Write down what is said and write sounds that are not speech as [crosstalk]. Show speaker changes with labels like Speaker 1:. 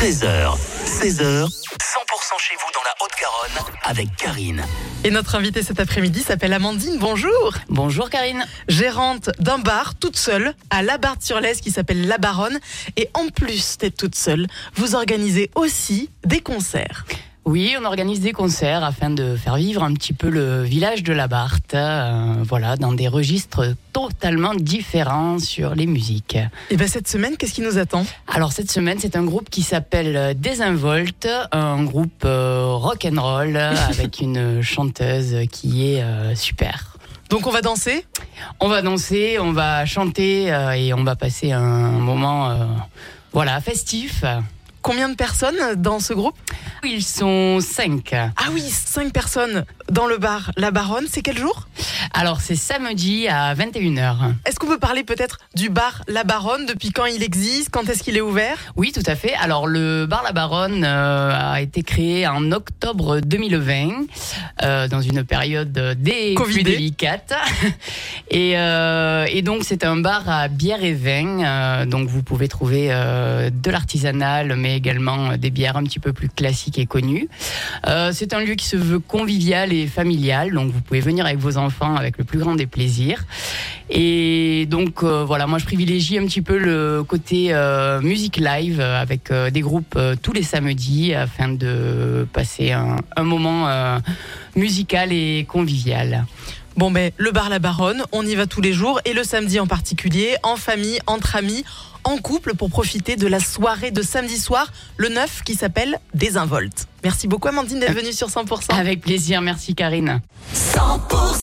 Speaker 1: 13h, 16h, 100% chez vous dans la Haute-Garonne avec Karine.
Speaker 2: Et notre invitée cet après-midi s'appelle Amandine. Bonjour.
Speaker 3: Bonjour Karine.
Speaker 2: Gérante d'un bar toute seule à La Barre-sur-Lesse qui s'appelle La Baronne. Et en plus d'être toute seule, vous organisez aussi des concerts.
Speaker 3: Oui, on organise des concerts afin de faire vivre un petit peu le village de la Barthe, euh, voilà, dans des registres totalement différents sur les musiques.
Speaker 2: Et bien cette semaine, qu'est-ce qui nous attend?
Speaker 3: Alors cette semaine, c'est un groupe qui s'appelle Désinvolte, un groupe euh, rock and roll [laughs] avec une chanteuse qui est euh, super.
Speaker 2: Donc on va danser?
Speaker 3: On va danser, on va chanter euh, et on va passer un moment, euh, voilà, festif.
Speaker 2: Combien de personnes dans ce groupe?
Speaker 3: Ils sont cinq.
Speaker 2: Ah oui, cinq personnes dans le bar La Baronne. C'est quel jour?
Speaker 3: Alors c'est samedi à 21h.
Speaker 2: Est-ce qu'on peut parler peut-être du bar La Baronne Depuis quand il existe? Quand est-ce qu'il est ouvert?
Speaker 3: Oui, tout à fait. Alors le bar La Baronne euh, a été créé en octobre 2020, euh, dans une période des plus délicate. [laughs] Et, euh, et donc c'est un bar à bière et vin. donc vous pouvez trouver de l'artisanal, mais également des bières un petit peu plus classiques et connues. C'est un lieu qui se veut convivial et familial. Donc vous pouvez venir avec vos enfants avec le plus grand des plaisirs. Et donc euh, voilà, moi je privilégie un petit peu le côté euh, musique live avec euh, des groupes euh, tous les samedis afin de passer un, un moment euh, musical et convivial.
Speaker 2: Bon ben le bar La Baronne, on y va tous les jours et le samedi en particulier, en famille, entre amis, en couple pour profiter de la soirée de samedi soir, le 9 qui s'appelle Désinvolte. Merci beaucoup Amandine d'être venue sur 100%.
Speaker 3: Avec plaisir, merci Karine.
Speaker 1: 100%